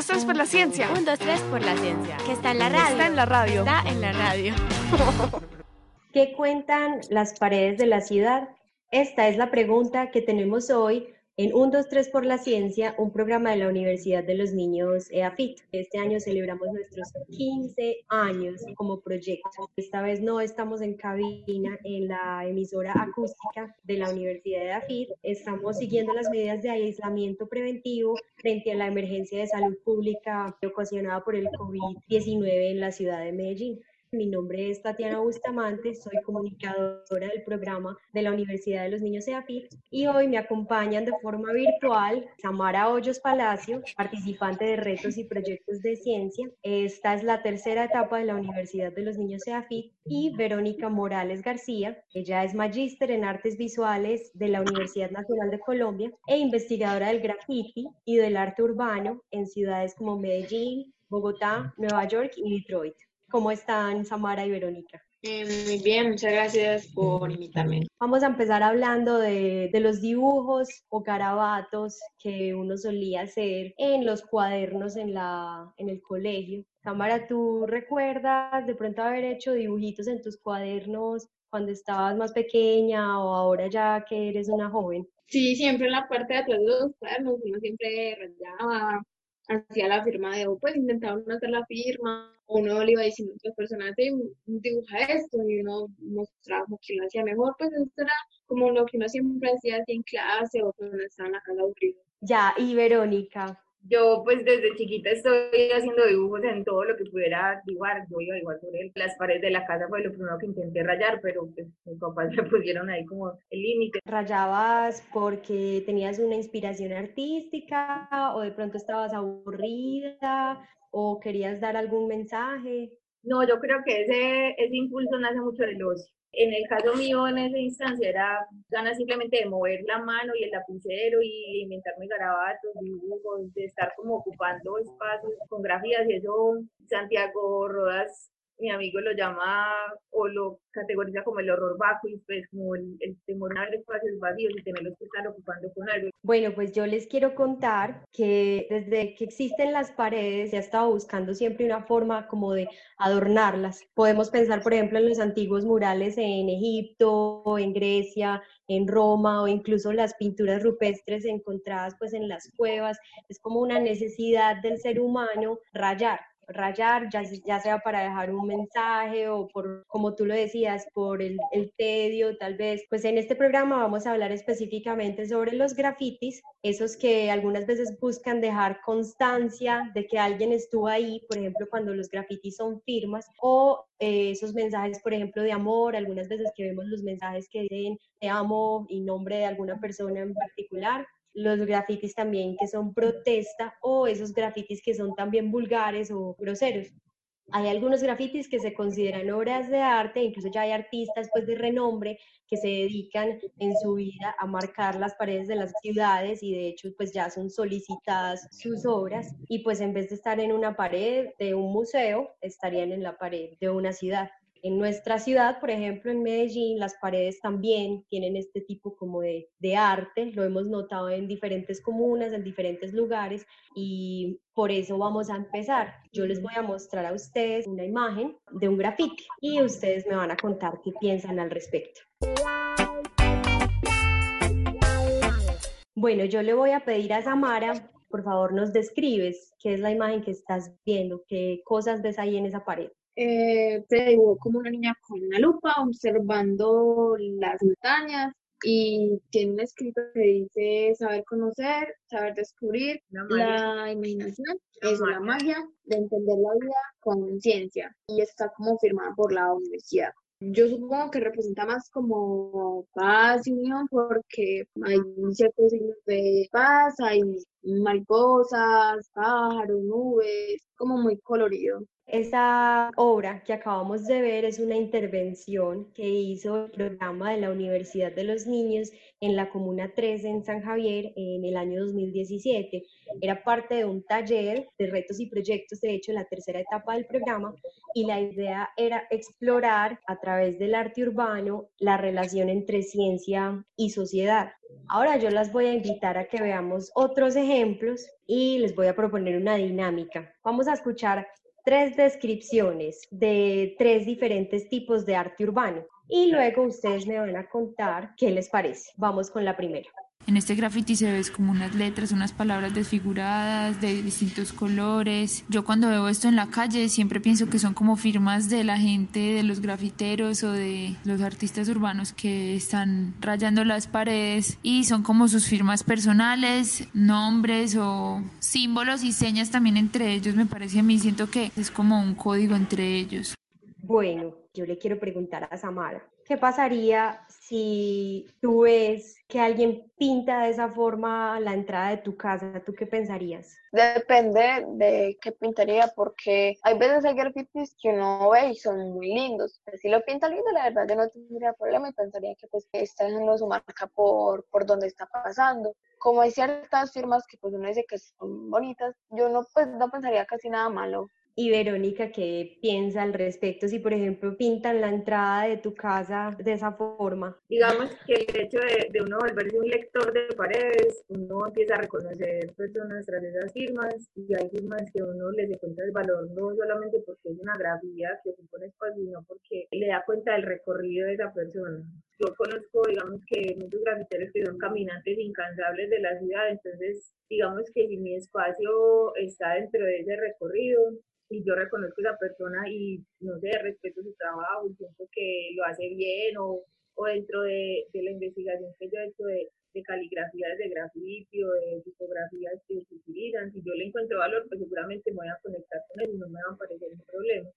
dos, tres por la ciencia. Un, dos, tres por la ciencia. Que está en la radio. Está en la radio. Está en la radio. ¿Qué cuentan las paredes de la ciudad? Esta es la pregunta que tenemos hoy en 1, 2, 3 por la Ciencia, un programa de la Universidad de los Niños EAFIT. Este año celebramos nuestros 15 años como proyecto. Esta vez no estamos en cabina en la emisora acústica de la Universidad de EAFIT. Estamos siguiendo las medidas de aislamiento preventivo frente a la emergencia de salud pública ocasionada por el COVID-19 en la ciudad de Medellín. Mi nombre es Tatiana Bustamante, soy comunicadora del programa de la Universidad de los Niños EAFIT y hoy me acompañan de forma virtual Samara Hoyos Palacio, participante de retos y proyectos de ciencia. Esta es la tercera etapa de la Universidad de los Niños EAFIT y Verónica Morales García. Ella es magíster en artes visuales de la Universidad Nacional de Colombia e investigadora del graffiti y del arte urbano en ciudades como Medellín, Bogotá, Nueva York y Detroit. ¿Cómo están Samara y Verónica? Eh, muy bien, muchas gracias por invitarme. Vamos a empezar hablando de, de, los dibujos o carabatos que uno solía hacer en los cuadernos en, la, en el colegio. Samara, ¿tú recuerdas de pronto haber hecho dibujitos en tus cuadernos cuando estabas más pequeña o ahora ya que eres una joven? Sí, siempre en la parte de atrás de los cuadernos uno siempre rayaba, hacía la firma de, pues intentaba hacer la firma, uno le iba diciendo a otras personas, dibuja esto, y uno mostraba como que lo hacía mejor, pues esto era como lo que uno siempre hacía así en clase o cuando estaba en la casa aburrido. Ya, y Verónica, yo pues desde chiquita estoy haciendo dibujos en todo lo que pudiera dibujar. Yo iba igual sobre las paredes de la casa fue lo primero que intenté rayar, pero pues mis papás me pusieron ahí como el límite. ¿Rayabas porque tenías una inspiración artística o de pronto estabas aburrida o querías dar algún mensaje? No, yo creo que ese, ese impulso nace mucho del ocio. En el caso mío, en esa instancia, era ganas simplemente de mover la mano y el lapicero y inventarme garabatos, dibujos, de estar como ocupando espacios con grafías y eso Santiago Rodas mi amigo lo llama o lo categoriza como el horror y pues como el, temor a ver espacios vacíos y tenerlos que estar ocupando con algo. Bueno, pues yo les quiero contar que desde que existen las paredes se ha estado buscando siempre una forma como de adornarlas. Podemos pensar, por ejemplo, en los antiguos murales en Egipto, en Grecia, en Roma o incluso las pinturas rupestres encontradas pues en las cuevas. Es como una necesidad del ser humano rayar rayar, ya, sea para dejar un mensaje o por, como tú lo decías, por el, el tedio, tal vez. Pues en este programa vamos a hablar específicamente sobre los grafitis, esos que algunas veces buscan dejar constancia de que alguien estuvo ahí, por ejemplo, cuando los grafitis son firmas, o eh, esos mensajes, por ejemplo, de amor, algunas veces que vemos los mensajes que dicen te amo y nombre de alguna persona en particular, los grafitis también que son protesta o esos grafitis que son también vulgares o groseros. Hay algunos grafitis que se consideran obras de arte, incluso ya hay artistas pues de renombre que se dedican en su vida a marcar las paredes de las ciudades y de hecho pues ya son solicitadas sus obras y pues en vez de estar en una pared de un museo, estarían en la pared de una ciudad. En nuestra ciudad, por ejemplo, en Medellín, las paredes también tienen este tipo como de, de, arte, lo hemos notado en diferentes comunas, en diferentes lugares y por eso vamos a empezar. Yo les voy a mostrar a ustedes una imagen de un grafiti y ustedes me van a contar qué piensan al respecto. Bueno, yo le voy a pedir a Samara, por favor nos describes qué es la imagen que estás viendo, qué cosas ves ahí en esa pared eh, te dibujó como una niña con una lupa observando las montañas y tiene un escrito que dice saber conocer, saber descubrir, la, imaginación, es la magia de entender la vida con ciencia y está como firmada por la universidad. Yo supongo que representa más como paz y unión porque hay ciertos signos de paz, hay mariposas, pájaros, nubes, como muy colorido. Esta obra que acabamos de ver es una intervención que hizo el programa de la Universidad de los Niños en la Comuna 13 en San Javier en el año 2017. Era parte de un taller de retos y proyectos, de hecho la tercera etapa del programa, y la idea era explorar a través del arte urbano la relación entre ciencia y sociedad. Ahora yo las voy a invitar a que veamos otros ejemplos y les voy a proponer una dinámica. Vamos a escuchar tres descripciones de tres diferentes tipos de arte urbano y luego ustedes me van a contar qué les parece. Vamos con la primera. En este graffiti se ve como unas letras, unas palabras desfiguradas de distintos colores. Yo cuando veo esto en la calle siempre pienso que son como firmas de la gente, de los grafiteros o de los artistas urbanos que están rayando las paredes y son como sus firmas personales, nombres o símbolos y señas también entre ellos. Me parece a mí, siento que es como un código entre ellos. Bueno, yo le quiero preguntar a Samara, ¿qué pasaría si tú ves que alguien pinta de esa forma la entrada de tu casa? ¿Tú qué pensarías? Depende de qué pintaría, porque hay veces hay grafitis que uno ve y son muy lindos. si lo pinta lindo, la verdad yo no tendría problema y pensaría que pues está dejando su marca por, por donde está pasando. Como hay ciertas firmas que pues uno dice que son bonitas, yo no, pues, no pensaría casi nada malo y Verónica, ¿qué piensa al respecto si, por ejemplo, pintan la entrada de tu casa de esa forma? Digamos que el hecho de, uno volverse un lector de paredes, uno empieza a reconocer personas tras esas firmas y hay firmas que uno les encuentra el valor no solamente porque es una grafía que supone espacio, sino porque le da cuenta del recorrido de esa persona. Yo conozco, digamos, que muchos grafiteros que son caminantes incansables de la ciudad, entonces, digamos que si mi espacio está dentro de ese recorrido, y yo reconozco a esa persona y no sé, respeto su trabajo siento que lo hace bien o, o dentro de, de, la investigación que yo he hecho de, de caligrafías de grafiti o de tipografías que utilizan, si yo le encuentro valor, pues seguramente me voy a conectar con él y no me va a parecer un problema.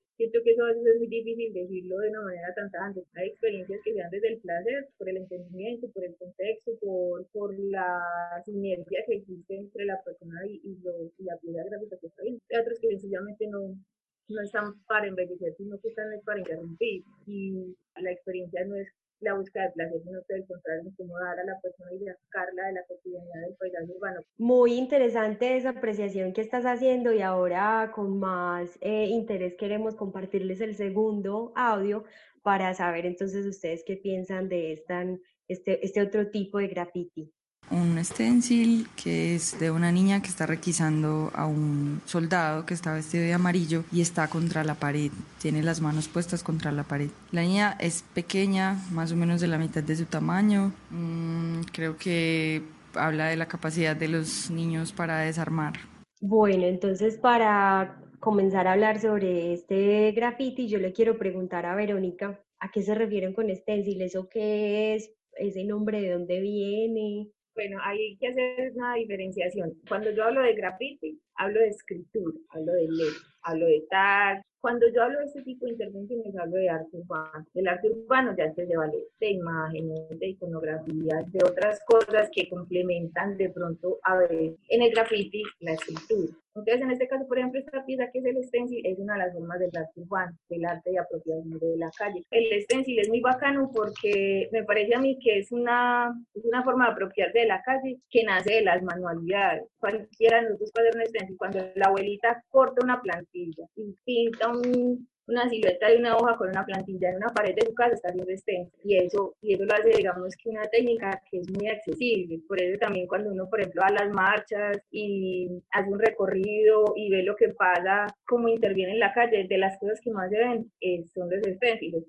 Eso es muy difícil decirlo de una manera tan tajante. Hay experiencias que se dan desde el placer, por el entendimiento, por el contexto, por, por la sinergia que existe entre la persona y, y, la pieza gráfica que está ahí. Hay otros que sencillamente no, no están para envejecer, sino que están para interrumpir. Y la experiencia no es la búsqueda de placer, sino que al contrario, incomodar a la persona y sacarla de la cotidianidad del paisaje urbano. Muy interesante esa apreciación que estás haciendo y ahora con más eh, interés queremos compartirles el segundo audio para saber entonces ustedes qué piensan de esta, este, este otro tipo de graffiti un stencil que es de una niña que está requisando a un soldado que está vestido de amarillo y está contra la pared, tiene las manos puestas contra la pared. La niña es pequeña, más o menos de la mitad de su tamaño, mm, creo que habla de la capacidad de los niños para desarmar. Bueno, entonces para comenzar a hablar sobre este graffiti, yo le quiero preguntar a Verónica, ¿a qué se refieren con stencil? ¿Eso qué es? ¿Ese nombre de dónde viene? Bueno, hay que hacer una diferenciación. Cuando yo hablo de graffiti, hablo de escritura, hablo de letra, hablo de tag. Cuando yo hablo de este tipo de intervenciones, hablo de arte urbano. El arte urbano ya de valer de imágenes, de iconografía, de otras cosas que complementan de pronto a ver en el graffiti la escritura. Entonces, en este caso, por ejemplo, esta pieza que es el stencil es una de las formas del arte urbano, del arte de apropiación de la calle. El stencil es muy bacano porque me parece a mí que es una, es una forma de apropiarse de la calle que nace de las manualidades. Cualquiera de nosotros puede un cuando la abuelita corta una plantilla y pinta un, una silueta de una hoja con una plantilla en una pared de su casa está haciendo stencil y eso, y eso lo hace digamos que una técnica que es muy accesible, por eso también cuando uno por ejemplo va a las marchas y hace un recorrido y ve lo que pasa, cómo interviene en la calle, de las cosas que más se ven eh, son los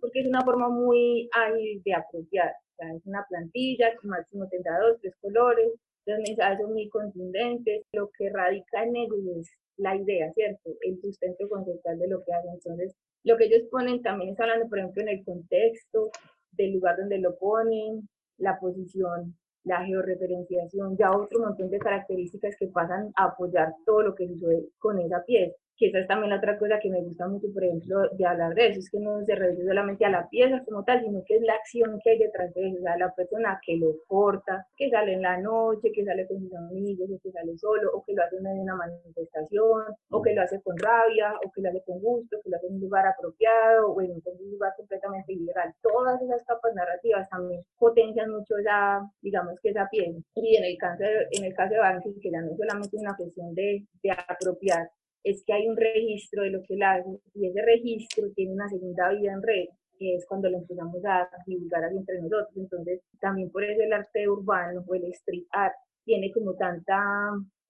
porque es una forma muy ágil de apropiar, o sea, es una plantilla que máximo tendrá dos, tres colores, los mensajes son muy contundentes, lo que radica en ellos es la idea, ¿cierto? El sustento conceptual de lo que hacen. Entonces, lo que ellos ponen también está hablando, por ejemplo, en el contexto, del lugar donde lo ponen, la posición, la georreferenciación, ya otro montón de características que pasan a apoyar todo lo que sucede con esa pieza que esa es también la otra cosa que me gusta mucho, por ejemplo, de hablar de eso, es que no se reduce solamente a la pieza como tal, sino que es la acción que hay detrás de eso, o sea, la persona que lo corta, que sale en la noche, que sale con sus amigos, o que sale solo, o que lo hace en una manifestación, o que lo hace con rabia, o que lo hace con gusto, que lo hace en un lugar apropiado, o en un lugar completamente ilegal. Todas esas capas narrativas también potencian mucho esa, digamos que esa pieza. Y en el caso en el caso de Banksy, que ya no es solamente una cuestión de, de apropiar, es que hay un registro de lo que él hace y ese registro tiene una segunda vida en red. que es cuando lo empezamos a divulgar entre nosotros. Entonces, también por eso el arte urbano o el street art tiene como tanta,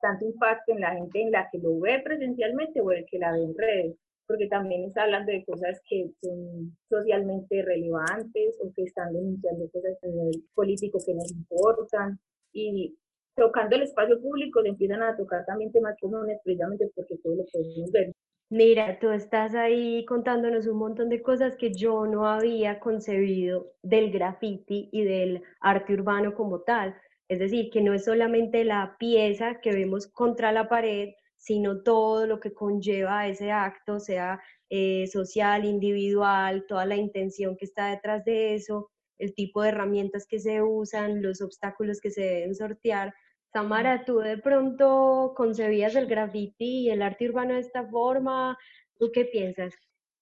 tanto impacto en la gente en la que lo ve presencialmente o el que la ve en redes, porque también está hablando de cosas que son socialmente relevantes o que están denunciando cosas a nivel político que nos importan y tocando el espacio público le empiezan a tocar también temas comunes precisamente porque todo lo podemos ver. Mira, tú estás ahí contándonos un montón de cosas que yo no había concebido del graffiti y del arte urbano como tal. Es decir, que no es solamente la pieza que vemos contra la pared, sino todo lo que conlleva ese acto, sea eh, social, individual, toda la intención que está detrás de eso, el tipo de herramientas que se usan, los obstáculos que se deben sortear. Tamara, ¿tú de pronto concebías el graffiti y el arte urbano de esta forma? ¿Tú qué piensas?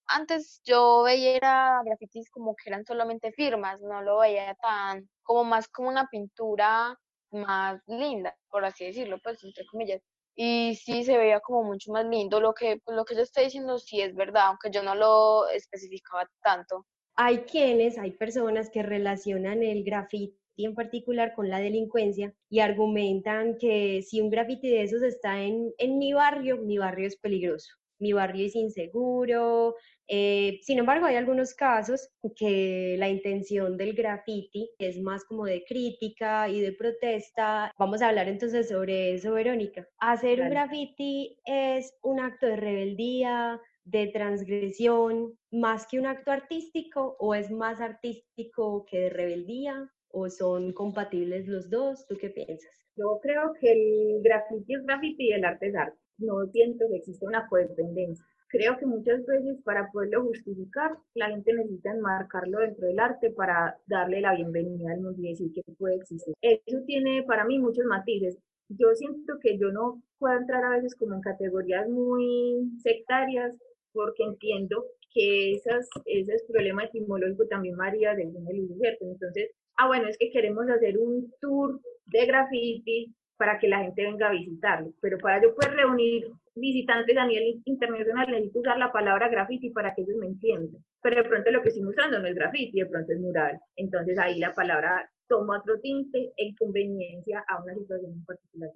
Antes yo veía grafitis como que eran solamente firmas, no lo veía tan, como más como una pintura más linda, por así decirlo, pues entre comillas. Y sí se veía como mucho más lindo. Lo que, pues, lo que yo estoy diciendo sí es verdad, aunque yo no lo especificaba tanto. Hay quienes, hay personas que relacionan el graffiti en particular con la delincuencia y argumentan que si un graffiti de esos está en, en mi barrio, mi barrio es peligroso, mi barrio es inseguro. Eh, sin embargo, hay algunos casos que la intención del graffiti es más como de crítica y de protesta. Vamos a hablar entonces sobre eso, Verónica. Hacer un graffiti es un acto de rebeldía, de transgresión, más que un acto artístico o es más artístico que de rebeldía o son compatibles los dos? ¿Tú qué piensas? Yo creo que el graffiti es graffiti y el arte es arte. No siento que exista una codependencia. Creo que muchas veces para poderlo justificar, la gente necesita enmarcarlo dentro del arte para darle la bienvenida al mundo y decir que puede existir. Eso tiene para mí muchos matices. Yo siento que yo no puedo entrar a veces como en categorías muy sectarias porque entiendo que esas, ese problema etimológico también varía un el ¿cierto? Entonces, ah, bueno, es que queremos hacer un tour de graffiti para que la gente venga a visitarlo, pero para yo poder reunir visitantes a nivel internacional necesito usar la palabra graffiti para que ellos me entiendan. Pero de pronto lo que estoy usando no es graffiti, de pronto es mural. Entonces ahí la palabra toma otro tinte en conveniencia a una situación en particular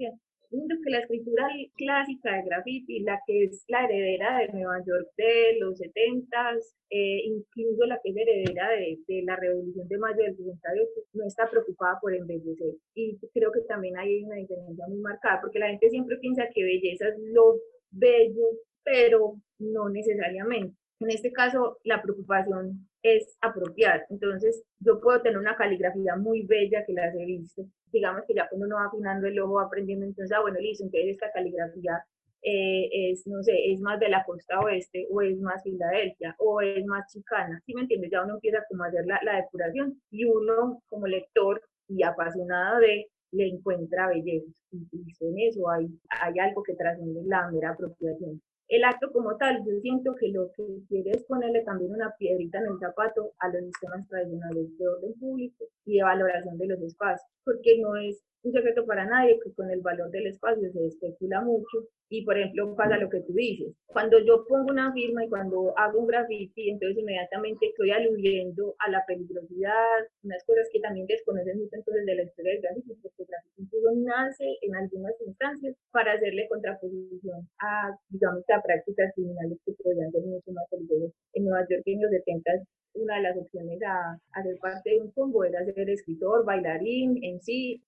que la escritura clásica de graffiti, la que es la heredera de Nueva York de los 70s, eh, incluso la que es heredera de, de, la Revolución de Mayo del 68, no está preocupada por embellecer. Y creo que también hay una diferencia muy marcada, porque la gente siempre piensa que belleza es lo bello, pero no necesariamente. En este caso, la preocupación es apropiar. Entonces, yo puedo tener una caligrafía muy bella que las he visto. Digamos que ya cuando uno va afinando el ojo, aprendiendo, entonces, ah, bueno, listo, entonces esta caligrafía eh, es, no sé, es más de la costa oeste, o es más Filadelfia, o es más chicana. ¿Sí me entiendes? Ya uno empieza como a hacer la, la depuración y uno, como lector y apasionado de, le encuentra belleza. Y, en eso hay, hay algo que trasciende la mera apropiación el acto como tal, yo siento que lo que quiere es ponerle también una piedrita en el zapato a los sistemas tradicionales de orden público y de valoración de los espacios, porque no es un secreto para nadie que con el valor del espacio se especula mucho. Y por ejemplo pasa lo que tú dices, cuando yo pongo una firma y cuando hago un graffiti, entonces inmediatamente estoy aludiendo a la peligrosidad, unas cosas que también desconocen mucho entonces de la historia del graffiti, porque el graffiti incluso nace en algunas instancias para hacerle contraposición a, digamos, a prácticas criminales que podrían ser mucho más peligrosas. En Nueva York en los 70 una de las opciones a, hacer parte de un combo era ser escritor, bailarín en sí,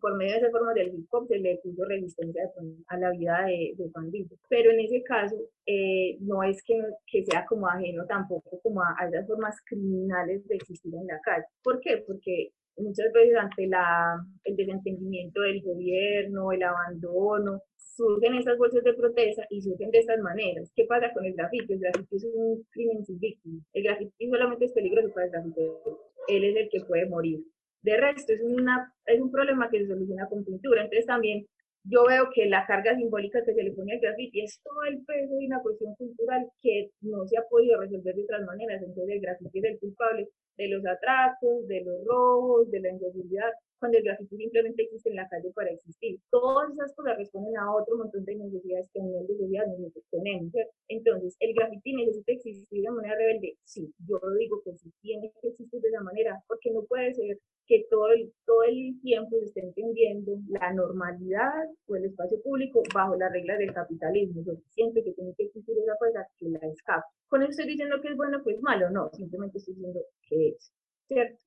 por medio de esa forma del hip hop se le puso resistencia a la vida de, de Pero en ese caso, eh, no es que, que, sea como ajeno tampoco como a, a esas formas criminales de existir en la calle. ¿Por qué? Porque muchas veces ante la, el desentendimiento del gobierno, el abandono, surgen esas bolsas de protesta y surgen de estas maneras. ¿Qué pasa con el grafiti? El grafiti es un crimen sin víctima. El grafiti solamente es peligroso para el grafiti. Él es el que puede morir. De resto, es, una, es un problema que se soluciona con pintura. Entonces también yo veo que la carga simbólica que se le pone al graffiti es todo el peso de una cuestión cultural que no se ha podido resolver de otras maneras. Entonces el graffiti es el culpable de los atracos, de los robos, de la inseguridad, cuando el graffiti simplemente existe en la calle para existir. Todas esas cosas responden a otro montón de necesidades que a nivel de sociedad nosotros tenemos. Entonces, ¿el graffiti necesita existir de manera rebelde? Sí, yo digo que sí tiene que existir de esa manera, porque no puede ser que todo el, todo el tiempo se esté entendiendo la normalidad o el espacio público bajo las reglas del capitalismo. Yo siento que tiene que existir esa cosa que la escapa. Con eso estoy diciendo que es bueno que es malo, no, simplemente estoy diciendo que es, ¿cierto?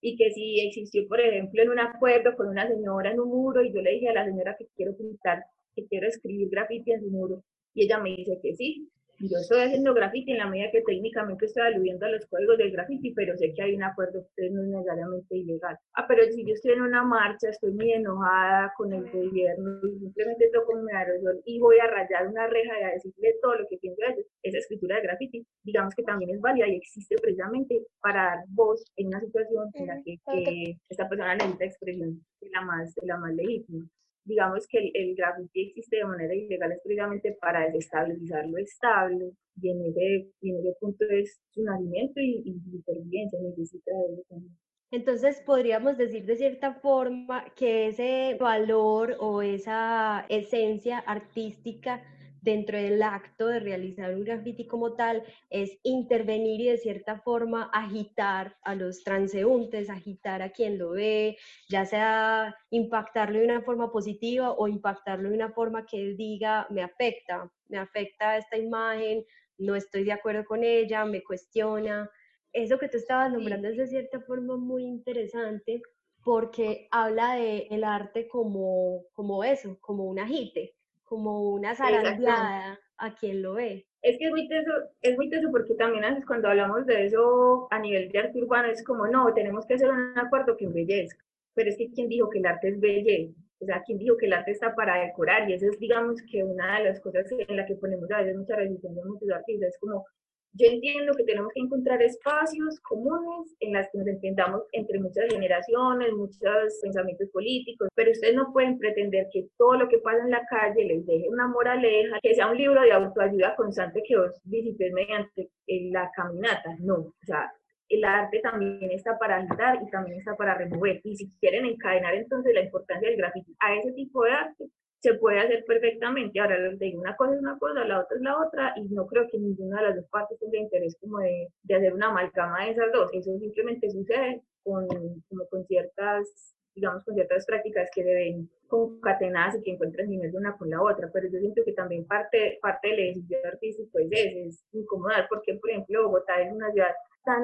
Y que si existió, por ejemplo, en un acuerdo con una señora en un muro y yo le dije a la señora que quiero pintar, que quiero escribir graffiti en su muro, y ella me dice que sí, yo estoy haciendo graffiti en la medida que técnicamente estoy aludiendo a los códigos del graffiti, pero sé que hay un acuerdo que no es necesariamente ilegal. Ah, pero si yo estoy en una marcha, estoy muy enojada con el gobierno y simplemente toco mi aerosol y voy a rayar una reja y a decirle todo lo que pienso de esa escritura de graffiti, digamos que también es válida y existe precisamente para dar voz en una situación en la que, esta persona necesita expresión de la más, de la más legítima digamos que el, el graffiti existe de manera ilegal precisamente para desestabilizar lo estable y en ese, en ese punto es su nacimiento y, y supervivencia, necesita de eso también. Entonces podríamos decir de cierta forma que ese valor o esa esencia artística dentro del acto de realizar un graffiti como tal es intervenir y de cierta forma agitar a los transeúntes, agitar a quien lo ve, ya sea impactarlo de una forma positiva o impactarlo de una forma que diga me afecta, me afecta esta imagen, no estoy de acuerdo con ella, me cuestiona. Eso que tú estabas nombrando es de cierta forma muy interesante porque habla de el arte como, como eso, como un agite como una zarandeada a quien lo ve. Es que es muy teso, es muy teso porque también a cuando hablamos de eso a nivel de arte urbano es como, no, tenemos que hacer un acuerdo que embellezca. Pero es que ¿quién dijo que el arte es belleza? O sea, ¿quién dijo que el arte está para decorar? Y eso es, digamos, que una de las cosas en la que ponemos a veces mucha resistencia de muchos artistas. Es como, yo entiendo que tenemos que encontrar espacios comunes en las que nos entendamos entre muchas generaciones, muchos pensamientos políticos, pero ustedes no pueden pretender que todo lo que pasa en la calle les deje una moraleja, que sea un libro de autoayuda constante que os visites mediante la caminata. No, o sea, el arte también está para agitar y también está para remover. Y si quieren encadenar entonces la importancia del graffiti a ese tipo de arte, se puede hacer perfectamente. Ahora digo, una cosa es una cosa, la otra es la otra, y no creo que ninguna de las dos partes tenga interés como de, de hacer una amalgama de esas dos. Eso simplemente sucede con, como con ciertas, digamos, con ciertas prácticas que deben concatenadas y que encuentran nivel de una con la otra. Pero yo siento que también parte, parte del ejercicio artístico es, es incomodar, porque, por ejemplo, Bogotá es una ciudad tan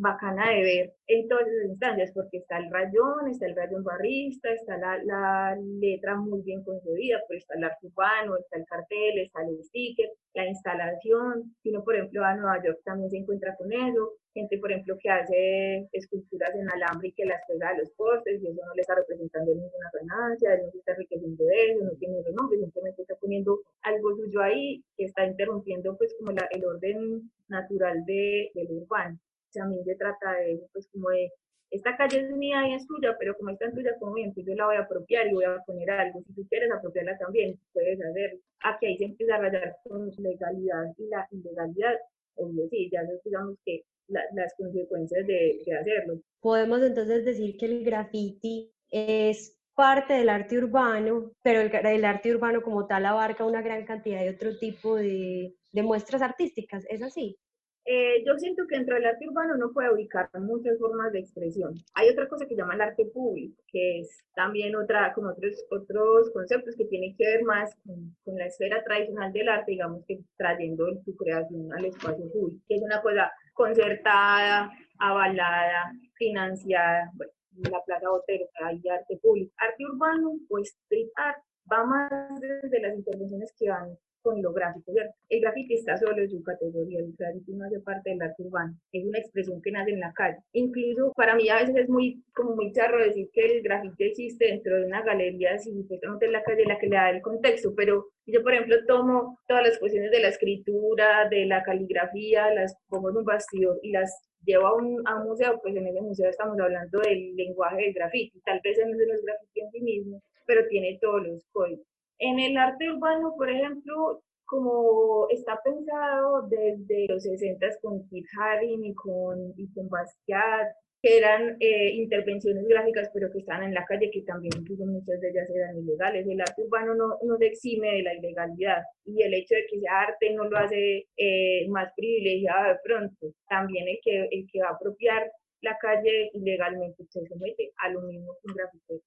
bacana de ver en todas esas instancias, porque está el rayón, está el rayón barrista, está la, la letra muy bien concebida, pues está el arte urbano, está el cartel, está el sticker, la instalación. Si uno, por ejemplo, a Nueva York también se encuentra con eso. Gente, por ejemplo, que hace esculturas en alambre y que las pega a los postes y eso no le está representando ninguna ganancia, no se está enriqueciendo de eso, no tiene renombre, simplemente está poniendo algo suyo ahí que está interrumpiendo pues como la, el orden natural de, del urbano también se trata de, pues como de, esta calle es mía y es tuya, pero como está en tuya como entonces yo la voy a apropiar y voy a poner algo. Si tú quieres apropiarla también, puedes hacer. Aquí ahí se empieza a rayar con legalidad y la ilegalidad. Obvio, sí, ya digamos que las consecuencias de, de hacerlo. Podemos entonces decir que el graffiti es parte del arte urbano, pero el, el, arte urbano como tal abarca una gran cantidad de otro tipo de, de muestras artísticas, ¿es así? Eh, yo siento que dentro del arte urbano uno puede ubicar muchas formas de expresión. Hay otra cosa que llama el arte público, que es también otra, como otros, otros conceptos que tienen que ver más con, con la esfera tradicional del arte, digamos que trayendo su creación al espacio público, que es una cosa concertada, avalada, financiada. Bueno, en la Plaza Botero hay arte público. Arte urbano o street art va más desde las intervenciones que van con lo gráfico, El graffiti está solo en su categoría, el graffiti no hace parte del arte urbano, es una expresión que nace en la calle. Incluso para mí a veces es muy, como muy charro decir que el graffiti existe dentro de una galería, si supuestamente es la calle la que le da el contexto, pero yo, por ejemplo, tomo todas las cuestiones de la escritura, de la caligrafía, las pongo en un bastidor y las llevo a un, a un museo, pues en ese museo estamos hablando del lenguaje del graffiti, tal vez no es el graffiti en sí mismo, pero tiene todos los códigos. En el arte urbano, por ejemplo, como está pensado desde los 60 con Kit Haring y con, y con Basquiat, que eran eh, intervenciones gráficas, pero que estaban en la calle, que también incluso muchas de ellas eran ilegales. El arte urbano no, no se exime de la ilegalidad y el hecho de que sea arte no lo hace eh, más privilegiado de pronto. También el que, el que va a apropiar la calle ilegalmente se somete a lo mismo que un grafitero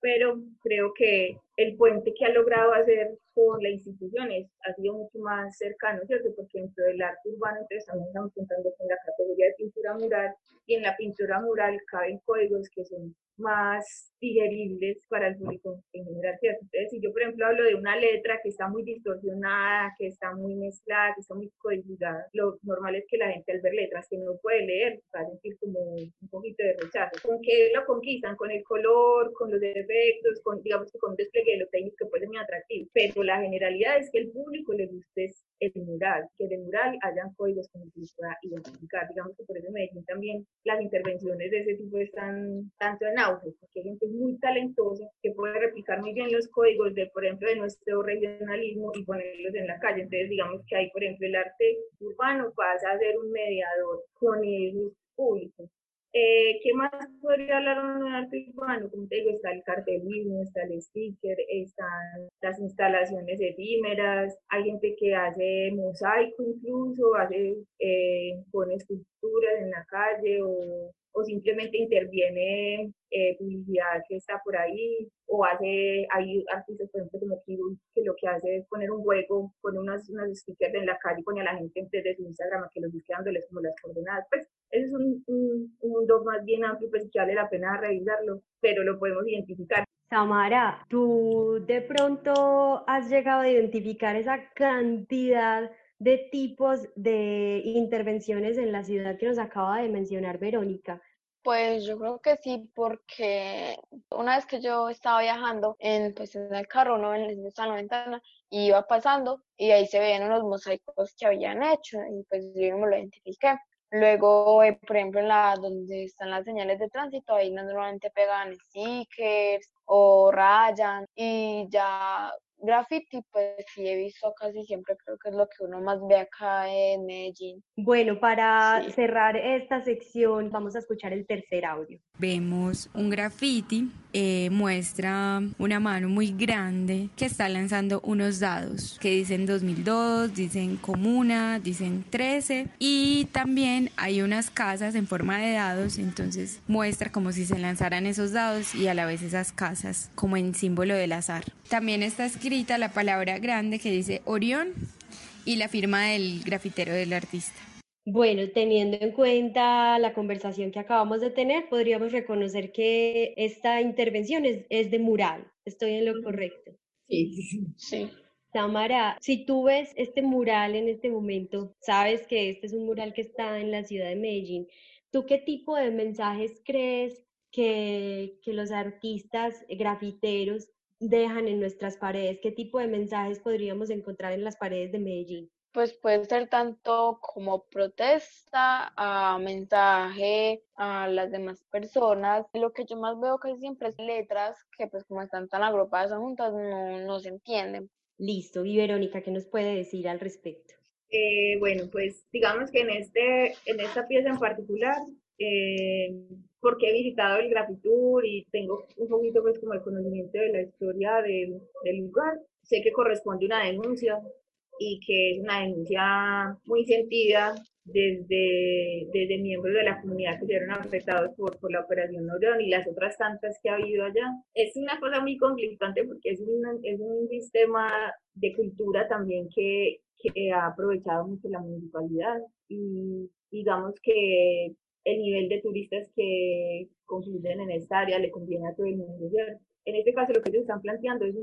pero creo que el puente que ha logrado hacer con las instituciones ha sido mucho más cercano, ¿cierto? Porque dentro del arte urbano entonces también estamos contando con la categoría de pintura mural y en la pintura mural caben códigos que son más digeribles para el público en general, ¿cierto? Entonces, si yo, por ejemplo, hablo de una letra que está muy distorsionada, que está muy mezclada, que está muy codificada, lo normal es que la gente al ver letras que no puede leer va a sentir como un poquito de rechazo. ¿Con qué lo conquistan? Con el color, con los efectos, con, digamos con un despliegue de los técnicos que puede ser muy atractivo, pero la generalidad es que el público le guste el mural, que el mural hayan códigos que se pueda identificar. Digamos que por eso en Medellín también las intervenciones de ese tipo están tanto en auge, porque hay gente muy talentosa que puede replicar muy bien los códigos de, por ejemplo, de nuestro regionalismo y ponerlos en la calle. Entonces, digamos que ahí, por ejemplo, el arte urbano pasa a ser un mediador con el público. Eh, ¿Qué más podría hablar de un arte urbano? Como te digo, está el cartelismo, está el sticker, están las instalaciones efímeras, hay gente que hace mosaico incluso, hace, eh, pone esculturas en la calle o o simplemente interviene eh, publicidad que está por ahí, o hace, hay artistas, por ejemplo, como Kiru, que lo que hace es poner un juego, pone unas, unas stickers en la calle y pone a la gente desde su Instagram a que los busque dándoles como las coordenadas. Pues ese es un, un, un mundo más bien amplio, pues que vale la pena revisarlo, pero lo podemos identificar. Samara, ¿tú de pronto has llegado a identificar esa cantidad de tipos de intervenciones en la ciudad que nos acaba de mencionar Verónica? Pues yo creo que sí, porque una vez que yo estaba viajando en, pues, en el carro, ¿no? En la ventana, iba pasando y ahí se veían unos mosaicos que habían hecho y pues yo me lo identifiqué. Luego, eh, por ejemplo, en la donde están las señales de tránsito, ahí normalmente pegan stickers o rayan y ya graffiti, pues sí he visto casi siempre, creo que es lo que uno más ve acá en Medellín. Bueno, para cerrar esta sección, vamos a escuchar el tercer audio. Vemos un graffiti, eh, muestra una mano muy grande que está lanzando unos dados que dicen 2002, dicen comuna, dicen 13 y también hay unas casas en forma de dados, entonces muestra como si se lanzaran esos dados y a la vez esas casas como en símbolo del azar. También está escrita la palabra grande que dice Orión y la firma del grafitero del artista. Bueno, teniendo en cuenta la conversación que acabamos de tener, podríamos reconocer que esta intervención es, es de mural. ¿Estoy en lo correcto? Sí, sí. Tamara, si tú ves este mural en este momento, sabes que este es un mural que está en la ciudad de Medellín, ¿tú qué tipo de mensajes crees que, que los artistas grafiteros dejan en nuestras paredes? ¿Qué tipo de mensajes podríamos encontrar en las paredes de Medellín? Pues puede ser tanto como protesta, a mensaje a las demás personas. Lo que yo más veo casi siempre es letras que pues como están tan agrupadas juntas no, no se entienden. Listo. Y Verónica, ¿qué nos puede decir al respecto? Eh, bueno, pues digamos que en, este, en esta pieza en particular eh, porque he visitado el Grafitur y tengo un poquito pues como el conocimiento de la historia del, del lugar. Sé que corresponde una denuncia y que es una denuncia muy sentida desde, desde miembros de la comunidad que fueron afectados por, por la operación Orión y las otras tantas que ha habido allá. Es una cosa muy conflictante porque es, es un sistema de cultura también que, que ha aprovechado mucho la municipalidad y digamos que el nivel de turistas que confluyen en esta área le conviene a todo el mundo. En este caso lo que ellos están planteando es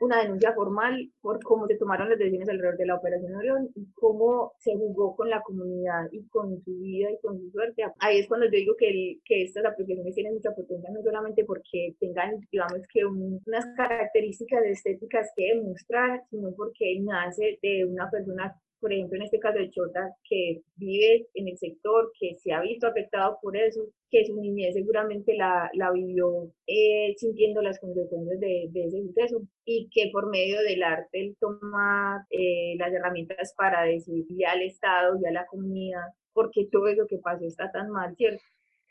una denuncia formal por cómo se tomaron las decisiones alrededor de la Operación Orión y cómo se jugó con la comunidad y con su vida y con su suerte. Ahí es cuando yo digo que, que estas aplicaciones tienen mucha potencia, no solamente porque tengan, digamos que unas características estéticas que demostrar, sino porque nace de una persona por ejemplo, en este caso de Chota, que vive en el sector, que se ha visto afectado por eso, que su niñez seguramente la, la vivió eh, sintiendo las consecuencias de, de, ese suceso y que por medio del arte él toma eh, las herramientas para decirle al Estado y a la comunidad por qué todo eso que pasó está tan mal, ¿cierto?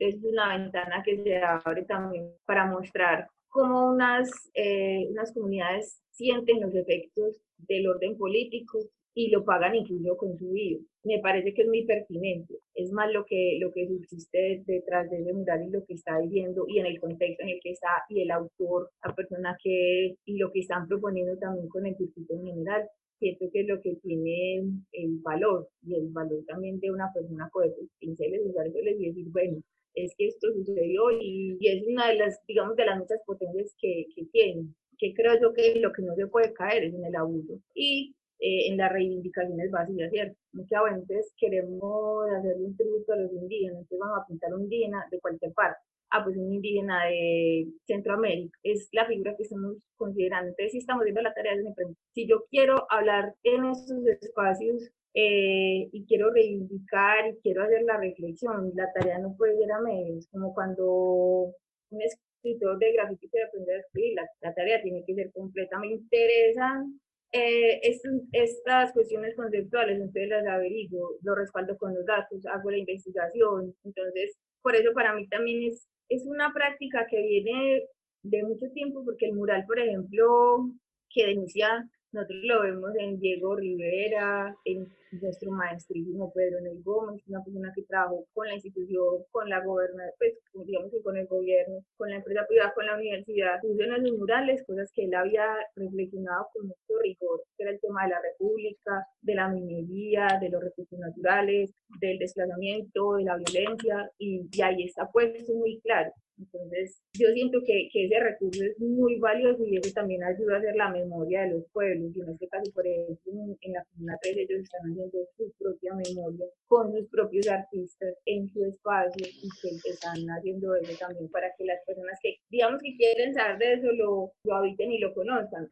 es una ventana que se abre también para mostrar cómo unas, eh, unas comunidades sienten los efectos del orden político y lo pagan incluso con su vida. Me parece que es muy pertinente. Es más lo que, lo que subsiste detrás de ese mural y lo que está viviendo y en el contexto en el que está y el autor, la persona que y lo que están proponiendo también con el circuito en general. Siento que es lo que tiene el valor y el valor también de una persona con esos pinceles, y decir, bueno, es que esto sucedió y, y, es una de las, digamos, de las muchas potencias que, que tiene, que creo yo que lo que no se puede caer es en el abuso. Y eh, en las reivindicaciones básicas, ¿cierto? Muchas veces queremos hacerle un tributo a los indígenas, entonces vamos a pintar un indígena de cualquier parte. Ah, pues un indígena de Centroamérica, es la figura que estamos considerando. Entonces, si estamos viendo la tarea, si yo quiero hablar en estos espacios eh, y quiero reivindicar y quiero hacer la reflexión, la tarea no puede ser a medios, como cuando un escritor de grafiti quiere aprender a escribir, la, la tarea tiene que ser completamente interesante eh, estas cuestiones conceptuales, entonces las averiguo, lo respaldo con los datos, hago la investigación. Entonces, por eso para mí también es, es una práctica que viene de mucho tiempo, porque el mural, por ejemplo, que denuncia nosotros lo vemos en Diego Rivera, en nuestro maestrísimo Pedro Nel Gómez, una persona que trabajó con la institución, con la gobernación, pues digamos que con el gobierno, con la empresa privada, con la universidad, puso en los murales cosas que él había reflexionado con mucho rigor, que era el tema de la república, de la minería, de los recursos naturales, del desplazamiento, de la violencia, y, y ahí está puesto muy claro. Entonces, yo siento que, que, ese recurso es muy valioso y eso también ayuda a hacer la memoria de los pueblos. Y en este caso, por ejemplo, en la Comuna 3 ellos están haciendo su propia memoria con sus propios artistas en su espacio y que están haciendo eso también para que las personas que, digamos, que quieren saber de eso lo, lo habiten y lo conozcan.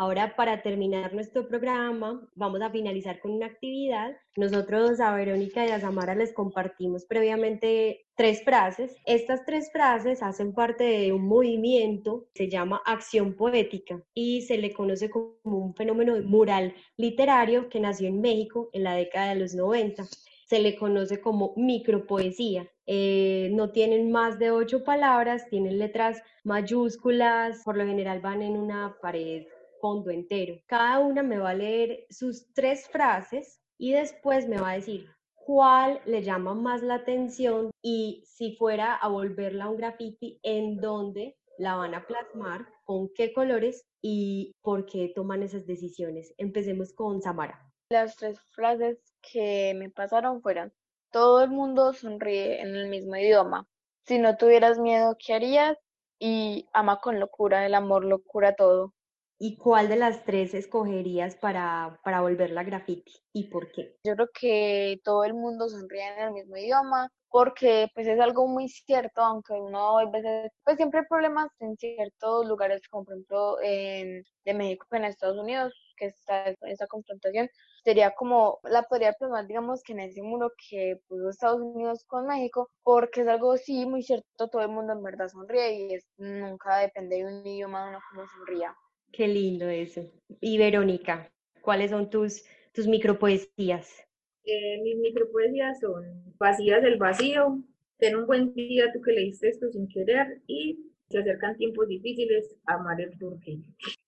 Ahora, para terminar nuestro programa, vamos a finalizar con una actividad. Nosotros a Verónica y a Samara les compartimos previamente tres frases. Estas tres frases hacen parte de un movimiento, se llama acción poética y se le conoce como un fenómeno mural literario que nació en México en la década de los 90 se le conoce como micropoesía. Eh, no tienen más de ocho palabras, tienen letras mayúsculas, por lo general van en una pared fondo entero. Cada una me va a leer sus tres frases y después me va a decir cuál le llama más la atención y si fuera a volverla a un graffiti, en dónde la van a plasmar, con qué colores y por qué toman esas decisiones. Empecemos con Samara. Las tres frases que me pasaron fueron, todo el mundo sonríe en el mismo idioma. Si no tuvieras miedo, ¿qué harías? Y ama con locura, el amor locura todo. ¿Y cuál de las tres escogerías para, para volverla graffiti y por qué? Yo creo que todo el mundo sonríe en el mismo idioma porque pues es algo muy cierto, aunque uno a veces, pues siempre hay problemas en ciertos lugares, como por ejemplo en, de México en Estados Unidos, que está esa confrontación, sería como la podría plasmar, digamos, que en ese muro que puso Estados Unidos con México, porque es algo sí muy cierto, todo el mundo en verdad sonríe y nunca depende de un idioma uno como sonría. Qué lindo eso. Y Verónica, ¿cuáles son tus, tus micropoesías? Eh, mis micropoesías son Vacías del vacío, Ten un buen día tú que leíste esto sin querer y Se acercan tiempos difíciles, Amar el turque.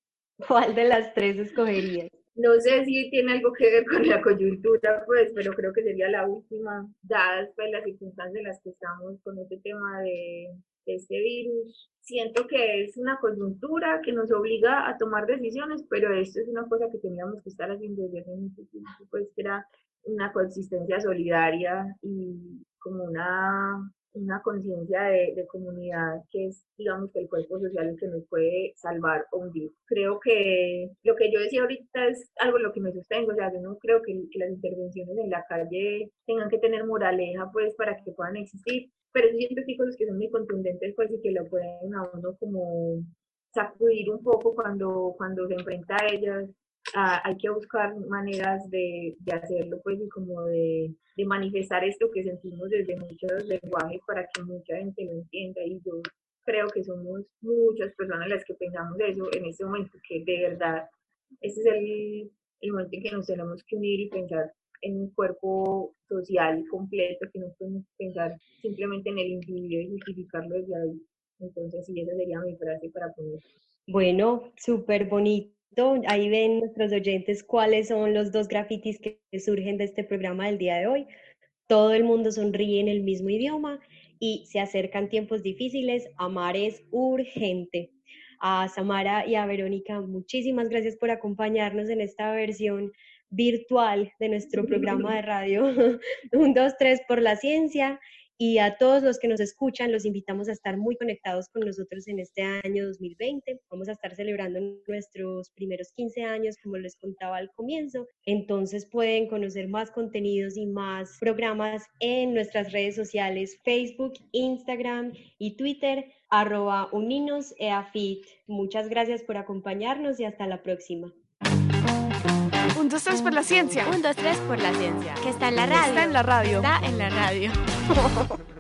¿Cuál de las tres escogerías? No sé si tiene algo que ver con la coyuntura, pues, pero creo que sería la última, dadas pues, las circunstancias en las que estamos con este tema de, de este virus siento que es una coyuntura que nos obliga a tomar decisiones, pero esto es una cosa que teníamos que estar haciendo desde hace mucho tiempo, pues que era una coexistencia solidaria y como una, una conciencia de, de, comunidad que es, digamos, que el cuerpo social el que nos puede salvar o hundir. Creo que lo que yo decía ahorita es algo lo que me sostengo, o sea, yo no creo que, que las intervenciones en la calle tengan que tener moraleja, pues, para que puedan existir, pero siempre hay cosas que son muy contundentes, pues, y que lo pueden a uno como sacudir un poco cuando, cuando se enfrenta a ellas. Ah, hay que buscar maneras de, de hacerlo, pues, y como de, de, manifestar esto que sentimos desde muchos lenguajes para que mucha gente lo entienda. Y yo creo que somos muchas personas las que pensamos eso en este momento, que de verdad, este es el, el momento en que nos tenemos que unir y pensar en un cuerpo social completo, que no podemos pensar simplemente en el individuo y justificarlo desde ahí. Entonces, sí, esa sería mi frase para poner. Bueno, súper bonito. Ahí ven nuestros oyentes cuáles son los dos grafitis que surgen de este programa del día de hoy. Todo el mundo sonríe en el mismo idioma y se acercan tiempos difíciles. Amar es urgente. A Samara y a Verónica, muchísimas gracias por acompañarnos en esta versión virtual de nuestro programa de radio Un, dos, tres por la ciencia. Y a todos los que nos escuchan, los invitamos a estar muy conectados con nosotros en este año 2020. Vamos a estar celebrando nuestros primeros 15 años, como les contaba al comienzo. Entonces pueden conocer más contenidos y más programas en nuestras redes sociales, Facebook, Instagram y Twitter, arroba uninoseafit. Muchas gracias por acompañarnos y hasta la próxima. Un, dos, tres por la ciencia. Un, dos, tres por la ciencia. Que está en la radio. Está en la radio. Está en la radio.